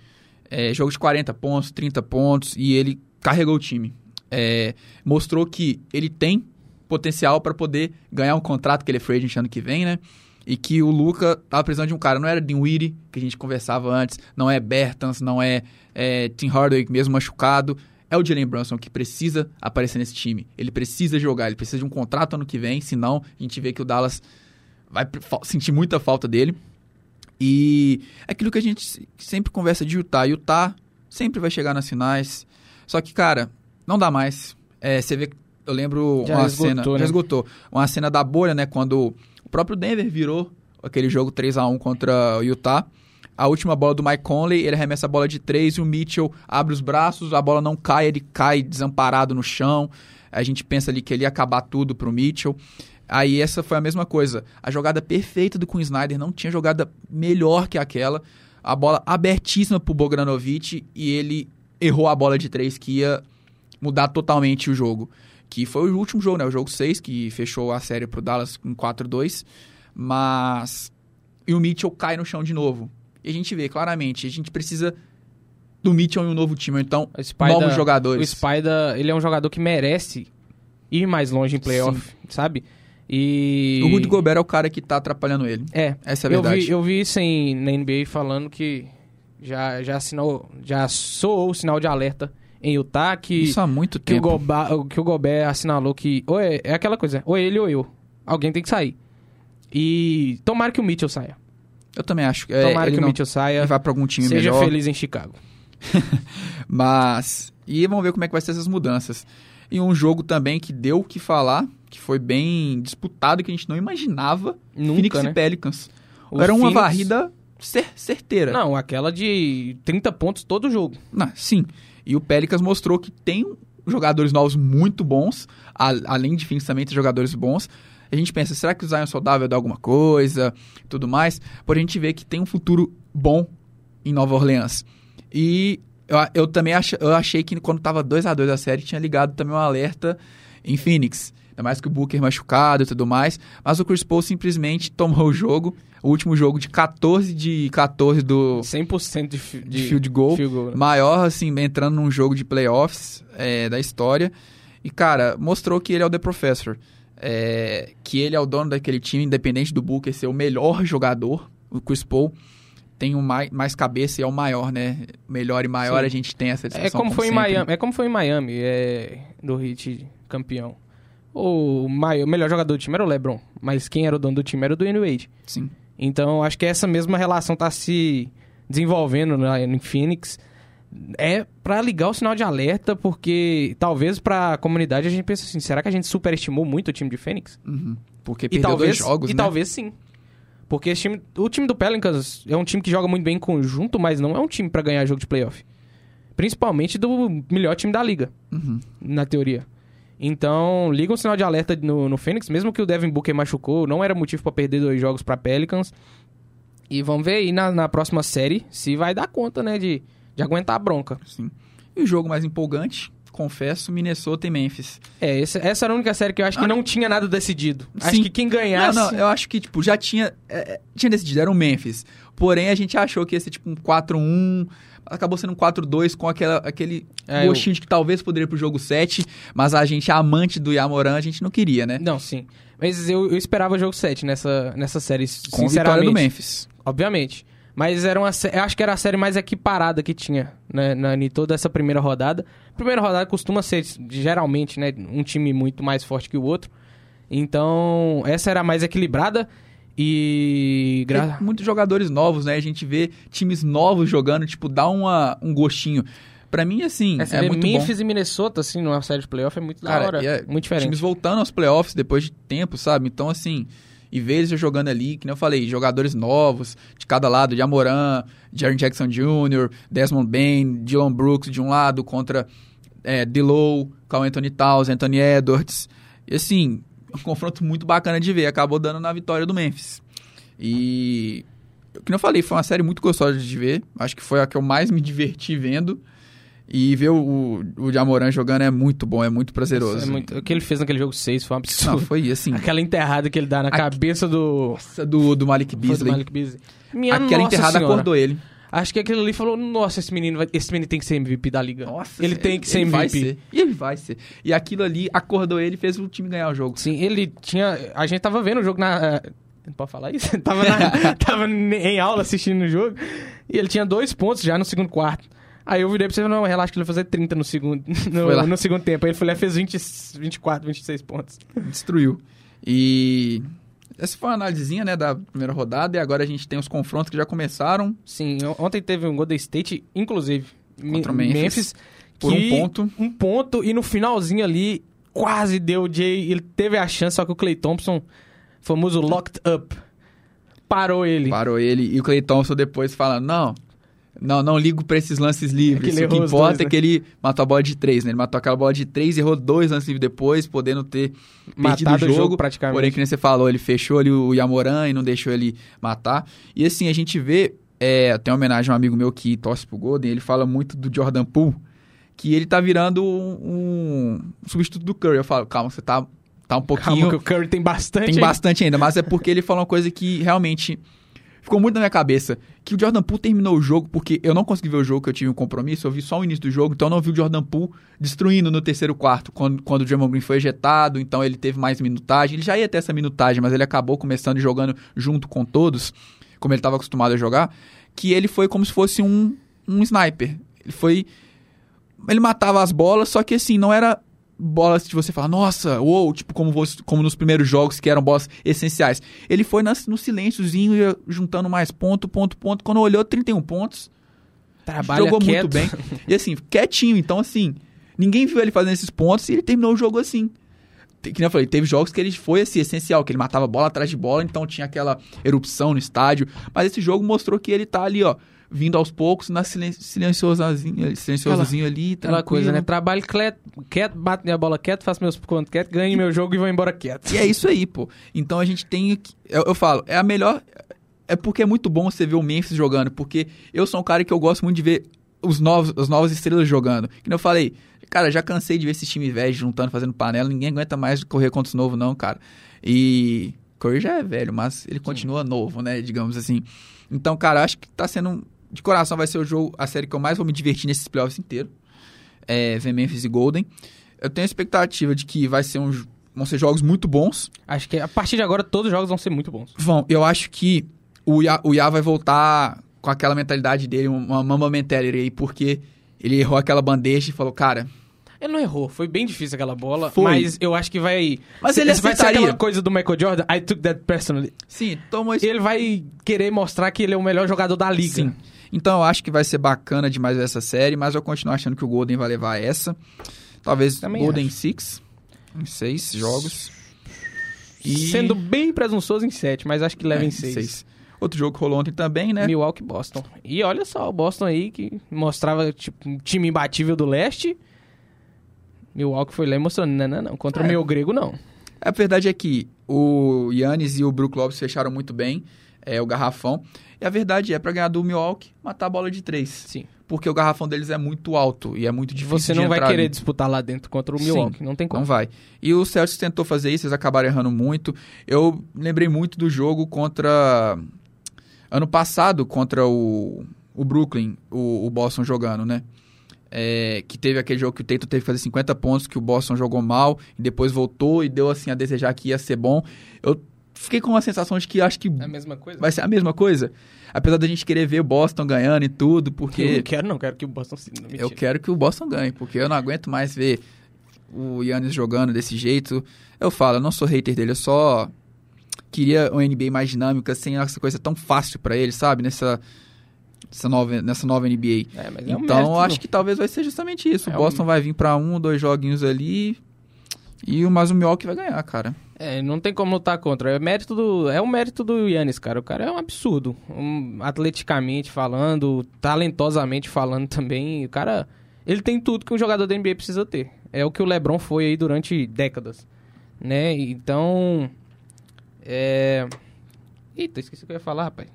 É, jogo de 40 pontos, 30 pontos, e ele carregou o time. É, mostrou que ele tem potencial para poder ganhar um contrato que ele é free agent ano que vem, né? E que o Luca tava precisando de um cara. Não era Dinwiddie, que a gente conversava antes, não é Bertans, não é, é Tim Hardaway mesmo machucado. É o Jalen Brunson que precisa aparecer nesse time. Ele precisa jogar, ele precisa de um contrato ano que vem, senão a gente vê que o Dallas vai sentir muita falta dele. E é aquilo que a gente se- sempre conversa de Utah. Utah sempre vai chegar nas finais. Só que, cara, não dá mais. É, você vê, eu lembro Já uma esgotou, cena, né? já esgotou. Uma cena da bolha, né, quando próprio Denver virou aquele jogo 3 a 1 contra o Utah. A última bola do Mike Conley, ele arremessa a bola de três e o Mitchell abre os braços, a bola não cai, ele cai desamparado no chão. A gente pensa ali que ele ia acabar tudo pro Mitchell. Aí essa foi a mesma coisa. A jogada perfeita do Queen Snyder não tinha jogada melhor que aquela. A bola abertíssima pro Bogdanovic e ele errou a bola de três que ia mudar totalmente o jogo. Que foi o último jogo, né? O jogo 6, que fechou a série pro Dallas com 4-2. Mas. E o Mitchell cai no chão de novo. E a gente vê claramente, a gente precisa do Mitchell em um novo time. Então, O novos O jogadores. Spider, ele é um jogador que merece ir mais longe em playoff, sabe? E... O Rudy Gobert é o cara que tá atrapalhando ele. É, Essa é a eu verdade. vi, eu vi isso em, na NBA falando que já, já assinou, já soou o sinal de alerta em Utah que, Isso há muito que, o tempo. Goba, que o Gobert assinalou que ou é, é aquela coisa, ou ele ou eu. Alguém tem que sair. E tomara que o Mitchell saia. Eu também acho. É, tomara ele que o não Mitchell saia. vai pra algum time Seja melhor. feliz em Chicago. Mas. E vamos ver como é que vai ser essas mudanças. E um jogo também que deu o que falar, que foi bem disputado, que a gente não imaginava. Nunca, Phoenix né? e Pelicans. O Era uma Phoenix- varrida cer- certeira. Não, aquela de 30 pontos todo jogo. Não, sim. E o Pelicans mostrou que tem jogadores novos muito bons, a- além de Phoenix também tem jogadores bons. A gente pensa, será que o Zion saudável dá alguma coisa, tudo mais? Porém, a gente vê que tem um futuro bom em Nova Orleans. E eu, eu também ach, eu achei que quando tava 2 a 2 a série, tinha ligado também um alerta em Phoenix. Ainda mais que o Booker machucado e tudo mais. Mas o Chris Paul simplesmente tomou o jogo. O último jogo de 14 de 14 do, 100% de, fi- de field goal field goal, né? maior, assim, entrando num jogo de playoffs é, da história. E, cara, mostrou que ele é o The Professor. É, que ele é o dono daquele time, independente do Booker ser o melhor jogador. O Chris Paul tem um mais, mais cabeça e é o maior, né? Melhor e maior, Sim. a gente tem essa discussão. É como foi em. Miami, é como foi em Miami, é do Heat campeão. O mai- o melhor jogador do time era o LeBron, mas quem era o dono do time era o Dwayne Wade. Sim. Então, acho que essa mesma relação tá se desenvolvendo na, em Phoenix. É pra ligar o sinal de alerta, porque talvez pra comunidade a gente pensa assim, será que a gente superestimou muito o time de Phoenix? Uhum. Porque E perdeu talvez, dois jogos, e né? talvez sim. Porque esse time, o time do Pelicans é um time que joga muito bem em conjunto, mas não é um time pra ganhar jogo de playoff. Principalmente do melhor time da liga, Uhum. na teoria. Então, liga um sinal de alerta no, no Phoenix, mesmo que o Devin Booker machucou, não era motivo pra perder dois jogos pra Pelicans. E vamos ver aí na, na próxima série se vai dar conta, né, de, de aguentar a bronca. Sim. E o jogo mais empolgante, confesso, Minnesota e Memphis. É, esse- essa era a única série que eu acho que Ah, não tinha nada decidido. Acho Sim. que quem ganhasse... Não, não, eu acho que, tipo, já tinha. é, é, tinha decidido, era o Memphis. Porém, a gente achou que ia ser tipo um 4-1. Acabou sendo um 4-2 com aquela, aquele É, gostinho de que talvez poderia ir pro jogo 7. Mas a gente, amante do Yamoran, a gente não queria, né? Não, sim. Mas eu, eu esperava jogo 7 nessa, nessa série, Com sinceramente. do Memphis. Obviamente. Mas era uma, eu acho que era a série mais equiparada que tinha né, na, em toda essa primeira rodada. Primeira rodada costuma ser, geralmente, né, um time muito mais forte que o outro. Então, essa era a mais equilibrada. E. Gra... Tem muitos jogadores novos, né? A gente vê times novos jogando, tipo, dá uma, um gostinho. Pra mim, assim, é vê muito Memphis e Minnesota, assim, numa série de playoff é muito Cara, da hora. é- muito bom. diferente. Times voltando aos playoffs depois de tempo, sabe? Então, assim, e ver eles jogando ali, que nem eu falei, jogadores novos de cada lado, de Amoran, Jaren Jackson Jr., Desmond Bain, Dylan Brooks de um lado contra é, D'Lo, Carl Anthony Towns, Anthony Edwards. E assim, um confronto muito bacana de ver. Acabou dando na vitória do Memphis. E, como eu falei, foi uma série muito gostosa de ver. Acho que foi a que eu mais me diverti vendo. E ver o, o Jamoran jogando é muito bom, é muito prazeroso. É muito- O que ele fez naquele jogo 6 foi um Não, absurdo. foi assim. Aquela enterrada que ele dá na Aque- cabeça do. Nossa, do, do Malik foi do Beasley. Malik Beasley. Minha Aquela enterrada senhora. acordou ele. Acho que aquilo ali falou: Nossa, esse menino, vai- esse menino tem que ser MVP da liga. Nossa, ele tem que ser ele vai MVP. ser. E ele vai ser. E aquilo ali acordou ele e fez o time ganhar o jogo. Sim, ele tinha. A gente tava vendo o jogo na. Não pode falar isso? tava, na- tava em aula assistindo o jogo. E ele tinha dois pontos já no segundo quarto. Aí eu virei pra você não, relaxa que ele vai fazer 30 no segundo, no, no segundo tempo. Aí ele foi lá e fez 20, 24, 26 pontos. Destruiu. E essa foi uma análisezinha, né, da primeira rodada. E agora a gente tem os confrontos que já começaram Sim, on- ontem teve um Golden State, inclusive. Contra o Mi- Memphis, por um ponto. Um ponto, e no finalzinho ali, quase deu o Jay. Ele teve a chance, só que o Clay Thompson, famoso locked up, parou ele. Parou ele. E o Clay Thompson depois fala, não... Não, não ligo pra esses lances livres. É o que importa dois, é né? que ele matou a bola de três, né? Ele matou aquela bola de três e errou dois lances livres depois, podendo ter Matado o o jogo. jogo praticamente. Porém, que nem você falou, ele fechou ali o Yamoran e não deixou ele matar. E assim, a gente vê, é, tem uma homenagem a um amigo meu que torce pro Golden, ele fala muito do Jordan Poole, que ele tá virando um, um substituto do Curry. Eu falo, calma, você tá, tá um pouquinho... Calma que o Curry tem bastante. Tem bastante ainda, mas é porque ele falou uma coisa que realmente ficou muito na minha cabeça que o Jordan Poole terminou o jogo porque eu não consegui ver o jogo, que eu tive um compromisso, eu vi só o início do jogo, então eu não vi o Jordan Poole destruindo no terceiro quarto, quando, quando o Draymond Green foi ejetado, então ele teve mais minutagem, ele já ia ter essa minutagem, mas ele acabou começando jogando junto com todos, como ele estava acostumado a jogar, que ele foi como se fosse um, um sniper. Ele foi... Ele matava as bolas, só que assim, não era bolas de você falar, nossa, uou, tipo como, você, como nos primeiros jogos que eram bolas essenciais. Ele foi nas, no silênciozinho, ia juntando mais ponto, ponto, ponto. Quando olhou, 31 pontos. Trabalha jogou quieto. muito bem. E assim, quietinho. Então, assim, ninguém viu ele fazendo esses pontos e ele terminou o jogo assim. Que nem eu falei, teve jogos que ele foi assim, essencial, que ele matava bola atrás de bola, então tinha aquela erupção no estádio. Mas esse jogo mostrou que ele tá ali, ó, vindo aos poucos, na silen silenciosozinho, silenciosozinho ali. Aquela coisa, né? Trabalho clet- quieto, bato minha bola quieto, faço meus pontos quieto, ganho meu jogo e vou embora quieto. E é isso aí, pô. Então a gente tem. que- Eu, eu falo, é a melhor. É porque é muito bom você ver o Memphis jogando. Porque eu sou um cara que eu gosto muito de ver os novos, as novas estrelas jogando. Que eu falei, cara, já cansei de ver esse time velho juntando, fazendo panela. Ninguém aguenta mais correr contra os novos, não, cara. E. Curry já é velho, mas ele continua novo, né? Digamos assim. Então, cara, acho que tá sendo. De coração vai ser o jogo, a série que eu mais vou me divertir nesses playoffs inteiro. É ver Memphis e Golden. Eu tenho a expectativa de que vai ser um, vão ser jogos muito bons. Acho que a partir de agora todos os jogos vão ser muito bons. Vão, eu acho que o Iá, o Iá vai voltar com aquela mentalidade dele, uma mama mentality aí, porque ele errou aquela bandeja e falou, cara, Ele não errou, foi bem difícil aquela bola, Foi. mas eu acho que vai. Mas se- ele vai ser aquela coisa do Michael Jordan, I took that personally. sim, toma isso. Ele vai querer mostrar que ele é o melhor jogador da liga. Sim. Então eu acho que vai ser bacana demais essa série, mas eu continuo achando que o Golden vai levar essa. Talvez Também Golden acho. Six, em seis jogos. E... Sendo bem presunçoso em 7, mas acho que leva É, em 6. Outro jogo que rolou ontem também, né? Milwaukee e Boston. E olha só, o Boston aí que mostrava tipo, um time imbatível do leste. Milwaukee foi lá e mostrou, não, não, não. Contra o É. meu grego, não. A verdade é que o Yannis e o Brook Lopes fecharam muito bem é, o garrafão. E a verdade é, pra ganhar do Milwaukee, matar a bola de três. Sim. Porque o garrafão deles é muito alto e é muito difícil Você não vai querer ali. disputar lá dentro contra o Sim. Milwaukee. Não tem como. Não vai. E o Celtics tentou fazer isso, eles acabaram errando muito. Eu lembrei muito do jogo contra... Ano passado, contra o, o Brooklyn, o, o Boston jogando, né? É, que teve aquele jogo que o Tatum teve que fazer 50 pontos, que o Boston jogou mal, e depois voltou e deu assim a desejar que ia ser bom. Eu fiquei com uma sensação de que acho que É a mesma coisa? vai ser a mesma coisa. Apesar da gente querer ver o Boston ganhando e tudo, Eu não porque quero, não. Quero que o Boston se... Não, eu quero que o Boston ganhe, porque eu não aguento mais ver o Yannis jogando desse jeito. Eu falo, eu não sou hater dele, eu só queria uma NBA mais dinâmica, sem essa coisa tão fácil pra ele, sabe? Nessa, nessa, nova, nessa nova NBA. É, mas é um então, mérito, eu acho não. que talvez vai ser justamente isso. É o um- Boston vai vir pra um ou dois joguinhos ali e o mais o Milwaukee vai ganhar, cara. É, não tem como lutar contra. É mérito do. É o mérito do Yannis, cara. O cara é um absurdo. Um, atleticamente falando, talentosamente falando também. O cara. Ele tem tudo que um jogador da NBA precisa ter. É o que o LeBron foi aí durante décadas. Né? Então. É. Eita, esqueci o que eu ia falar, rapaz.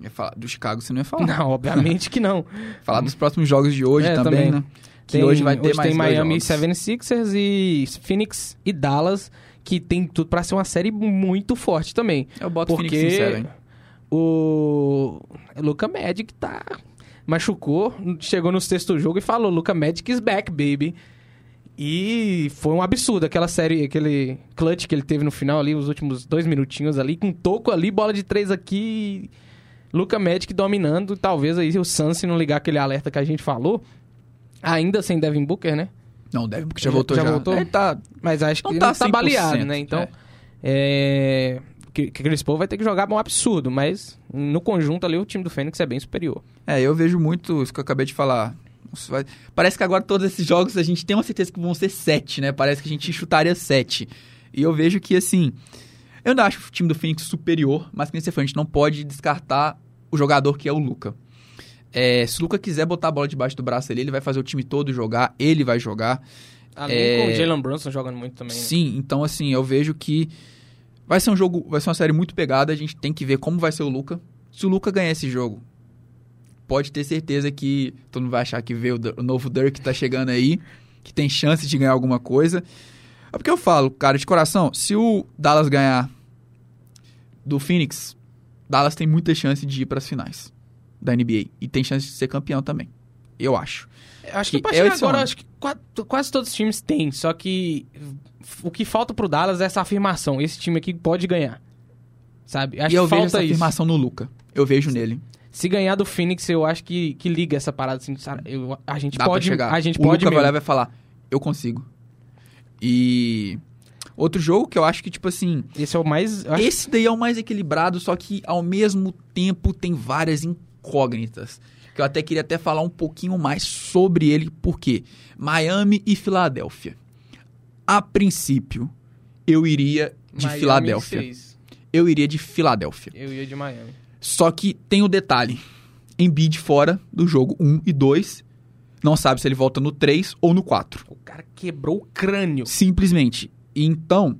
Ia falar do Chicago, você não ia falar. Não, obviamente que não. Falar dos próximos jogos de hoje É, também, também. né? Que Tem- hoje vai ter hoje mais tem Miami jogos. 76ers e Phoenix e Dallas, que tem tudo pra ser uma série muito forte também. Eu boto Porque Phoenix sincero, hein? o Luca Magic tá machucou, chegou no sexto jogo e falou Luca Magic is back, baby. E foi um absurdo aquela série, aquele clutch que ele teve no final ali, os últimos dois minutinhos ali, com toco ali, bola de três aqui, Luca Magic dominando, talvez aí o Suns se não ligar aquele alerta que a gente falou, ainda sem Devin Booker, né? Não, deve porque já Já- voltou já já. voltou? Ele tá... Mas acho que Não não tá tá, tá 100%, baleado, né? Então, é. é... Que, que Chris Paul vai ter que jogar um absurdo, mas no conjunto ali o time do Fênix é bem superior. É, eu vejo muito isso que eu acabei de falar. Parece que agora todos esses jogos a gente tem uma certeza que vão ser sete, né? Parece que a gente chutaria sete. E eu vejo que, assim... Eu ainda acho o time do Phoenix superior, mas que nem você falou, a gente não pode descartar o jogador que é o Luca. É, se o Luca quiser botar a bola debaixo do braço ali, ele vai fazer o time todo jogar, ele vai jogar. Além É. com o Jalen Brunson jogando muito também. né? Sim, então assim, eu vejo que vai ser um jogo, vai ser uma série muito pegada, a gente tem que ver como vai ser o Luca. Se o Luca ganhar esse jogo, pode ter certeza que todo mundo vai achar que vê o, o novo Dirk tá chegando aí, que tem chance de ganhar alguma coisa. É porque eu falo, cara, de coração, se o Dallas ganhar do Phoenix, Dallas tem muita chance de ir para as finais da NBA e tem chance de ser campeão também. Eu acho. Eu acho que, Que é agora, acho que qua- quase todos os times têm. Só que o que falta pro Dallas é essa afirmação. Esse time aqui pode ganhar. Sabe? Acho e eu que vejo falta essa isso. afirmação no Luca. Eu vejo nele. Se ganhar do Phoenix, eu acho que, que liga essa parada assim. sabe? Eu- a gente Dá pode. chegar. A gente o pode Luca vai lá vai falar, eu consigo. E outro jogo que eu acho que, tipo assim, Esse é o mais. acho- esse daí é o mais equilibrado, só que ao mesmo tempo tem várias incógnitas. Que eu até queria até falar um pouquinho mais sobre ele, porque Miami e Filadélfia. A princípio, eu iria de Miami Filadélfia. seis. Eu iria de Filadélfia. Eu ia de Miami. Só que tem o detalhe. Embiid fora do jogo 1 e 2. Não sabe se ele volta no 3 ou no 4. O cara quebrou o crânio. Simplesmente. Então,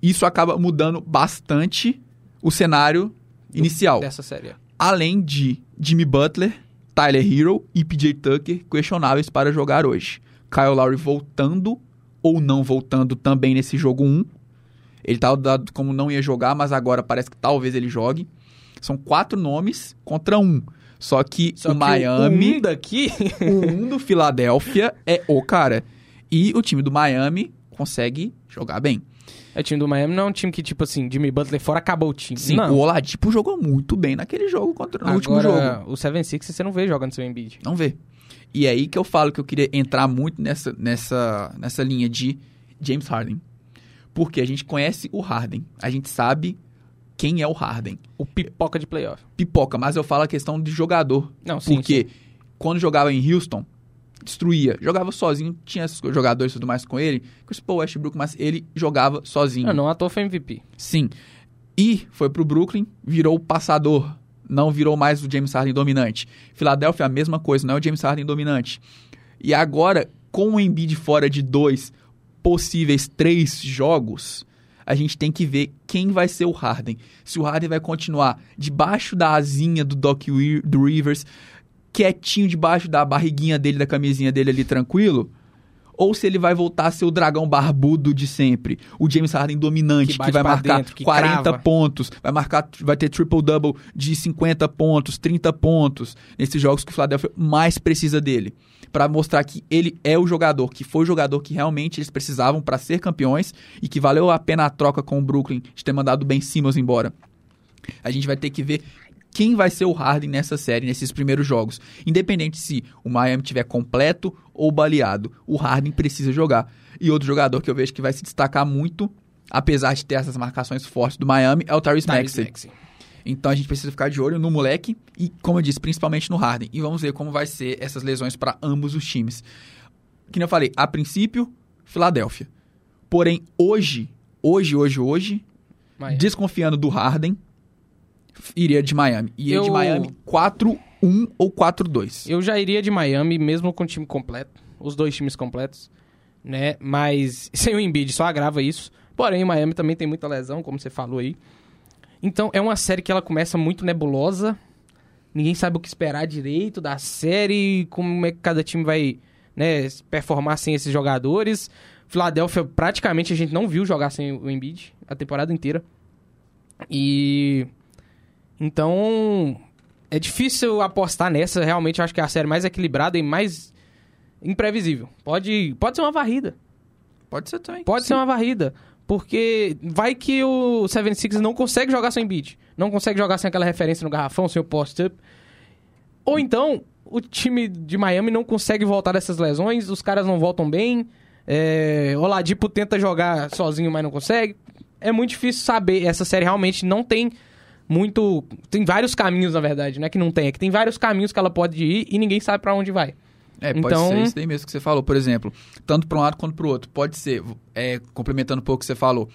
isso acaba mudando bastante o cenário inicial. Dessa série. Além de Jimmy Butler, Tyler Hero e PJ Tucker questionáveis para jogar hoje. Kyle Lowry voltando ou não voltando também nesse jogo 1. Ele estava dado como não ia jogar, mas agora parece que talvez ele jogue. São quatro nomes contra um. Só que Só o que Miami, um daqui. o um do Filadélfia é o cara. E o time do Miami consegue jogar bem. É, o time do Miami não é um time que, tipo assim, Jimmy Butler fora acabou o time. Sim, não. o Oladipo jogou muito bem naquele jogo contra no último jogo. Agora, o 7-6 você não vê jogando seu Embiid. Não vê. E é aí que eu falo que eu queria entrar muito nessa, nessa, nessa linha de James Harden. Porque a gente conhece o Harden. A gente sabe quem é o Harden. O pipoca de playoff. Pipoca, mas eu falo a questão de jogador. Não, sim, porque quando jogava em Houston, destruía. Jogava sozinho, tinha esses jogadores e tudo mais com ele. Chris Paul, Westbrook, mas ele jogava sozinho. Não, não à toa foi MVP. Sim. E foi pro Brooklyn, virou o passador. Não virou mais o James Harden dominante. Filadélfia, a mesma coisa, não é o James Harden dominante. E agora, com o Embiid fora de dois possíveis três jogos, a gente tem que ver quem vai ser o Harden. Se o Harden vai continuar debaixo da asinha do Doc do Rivers, quietinho debaixo da barriguinha dele, da camisinha dele ali tranquilo, ou se ele vai voltar a ser o dragão barbudo de sempre, o James Harden dominante Que que, vai marcar dentro, que 40 crava. pontos, vai marcar, vai ter triple double de 50 pontos, 30 pontos nesses jogos que o Philadelphia mais precisa dele, Pra mostrar que ele é o jogador, que foi o jogador que realmente eles precisavam pra ser campeões e que valeu a pena a troca com o Brooklyn de ter mandado o Ben Simmons embora. A gente vai ter que ver quem vai ser o Harden nessa série, nesses primeiros jogos. Independente se o Miami tiver completo ou baleado, o Harden precisa jogar. E outro jogador que eu vejo que vai se destacar muito, apesar de ter essas marcações fortes do Miami, é o Tyrese Maxey. Maxey. Então a gente precisa ficar de olho no moleque e, como eu disse, principalmente no Harden. E vamos ver como vai ser essas lesões para ambos os times. Que eu falei, a princípio, Filadélfia. Porém, hoje, hoje, hoje, hoje, Miami. desconfiando do Harden, iria de Miami. Iria de Eu- Miami 4-1 ou 4-2. Eu já iria de Miami, mesmo com o time completo. Os dois times completos. Né? Mas sem o Embiid, só agrava isso. Porém, o Miami também tem muita lesão, como você falou aí. Então, é uma série que ela começa muito nebulosa. Ninguém sabe o que esperar direito da série, como é que cada time vai né, performar sem esses jogadores. Filadélfia, praticamente, a gente não viu jogar sem o Embiid a temporada inteira. E... Então, é difícil apostar nessa. Realmente, eu acho que é a série mais equilibrada e mais imprevisível. Pode, pode ser uma varrida. Pode ser também. Pode ser uma varrida. Porque vai que o 76 não consegue jogar sem beat. Não consegue jogar sem aquela referência no garrafão, sem o post-up. Ou então, o time de Miami não consegue voltar dessas lesões, os caras não voltam bem. É, Oladipo tenta jogar sozinho, mas não consegue. É muito difícil saber. Essa série realmente não tem muito. Tem vários caminhos, na verdade, não é que não tem, é que tem vários caminhos que ela pode ir e ninguém sabe pra onde vai. É, pode Então- ser isso daí mesmo que você falou. Por exemplo, tanto para um lado quanto para o outro. Pode ser, é, complementando um pouco o que você falou,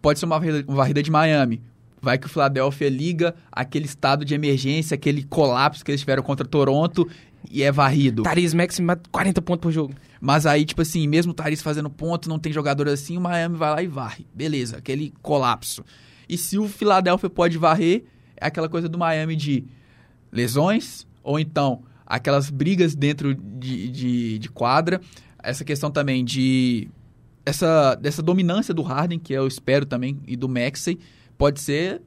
pode ser uma varrida, uma varrida de Miami. Vai que o Philadelphia liga aquele estado de emergência, aquele colapso que eles tiveram contra Toronto e é varrido. Tariz Maxi 40 pontos por jogo. Mas aí, tipo assim, mesmo o Thaís fazendo ponto, não tem jogador assim, o Miami vai lá e varre. Beleza, aquele colapso. E se o Philadelphia pode varrer, é aquela coisa do Miami de lesões, ou então aquelas brigas dentro de, de, de quadra. Essa questão também de. Essa, dessa dominância do Harden, que eu espero também, e do Maxey, pode ser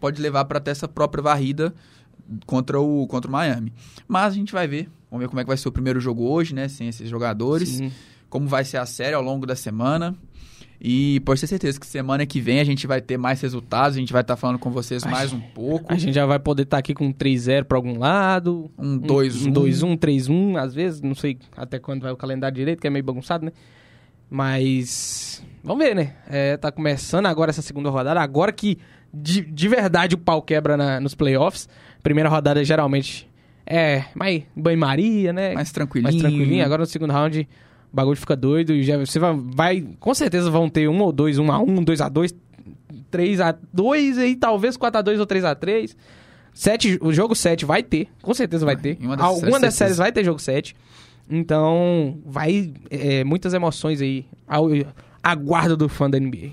pode levar para até essa própria varrida contra o, contra o Miami. Mas a gente vai ver. Vamos ver como é que vai ser o primeiro jogo hoje, né? Sem esses jogadores. Sim. Como vai ser a série ao longo da semana. E pode ter certeza que semana que vem a gente vai ter mais resultados, a gente vai estar falando com vocês A mais gente- um pouco. A gente já vai poder estar aqui com um 3-0 pra algum lado. Um 2-1. Um 2-1, 3-1, às vezes. Não sei até quando vai o calendário direito, que é meio bagunçado, né? Mas. Vamos ver, né? É, tá começando agora essa segunda rodada. Agora que de, de verdade o pau quebra na- nos playoffs. Primeira rodada geralmente é mais banho-maria, né? Mais tranquilinho. mais tranquilinho. Agora no segundo round bagulho fica doido e já você vai, vai- com certeza vão ter um ou dois, um a um, dois a dois, três a dois e talvez quatro a dois ou três a três. Sete, o jogo 7 vai ter, com certeza vai ter. uma Alguma séries, das séries vai ter jogo 7. Então, vai é, muitas emoções aí ao aguardo do fã da NBA.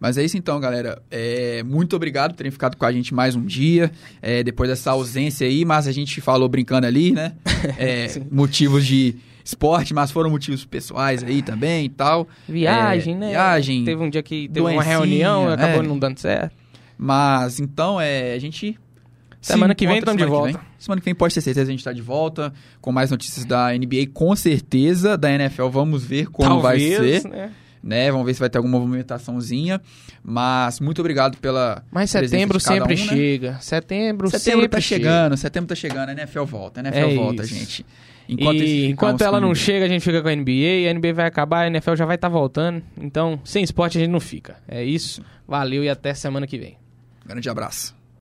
Mas é isso então, galera. É, muito obrigado por terem ficado com a gente mais um dia, é, depois dessa ausência aí, mas a gente falou brincando ali, né? É, motivos de esporte, mas foram motivos pessoais aí também e tal. Viagem, É, né? viagem, Teve um dia que teve uma reunião, acabou é. não dando certo. Mas então, é, a gente. se Semana que vem tamo de que volta. vem. Semana que vem pode ter certeza a gente tá de volta com mais notícias da NBA, com certeza. Da NFL, vamos ver como Talvez, vai ser. né? né? Vamos ver se vai ter alguma movimentaçãozinha. Mas muito obrigado pela. Mas setembro sempre um, né? chega. Setembro, Setembro sempre tá chega. chegando, setembro tá chegando, a NFL volta, a NFL É volta, isso. gente. E esse- enquanto ela não chega, a gente fica com a NBA, a NBA vai acabar, a NFL já vai estar voltando. Então, sem esporte a gente não fica. É isso. Valeu e até semana que vem. Grande abraço.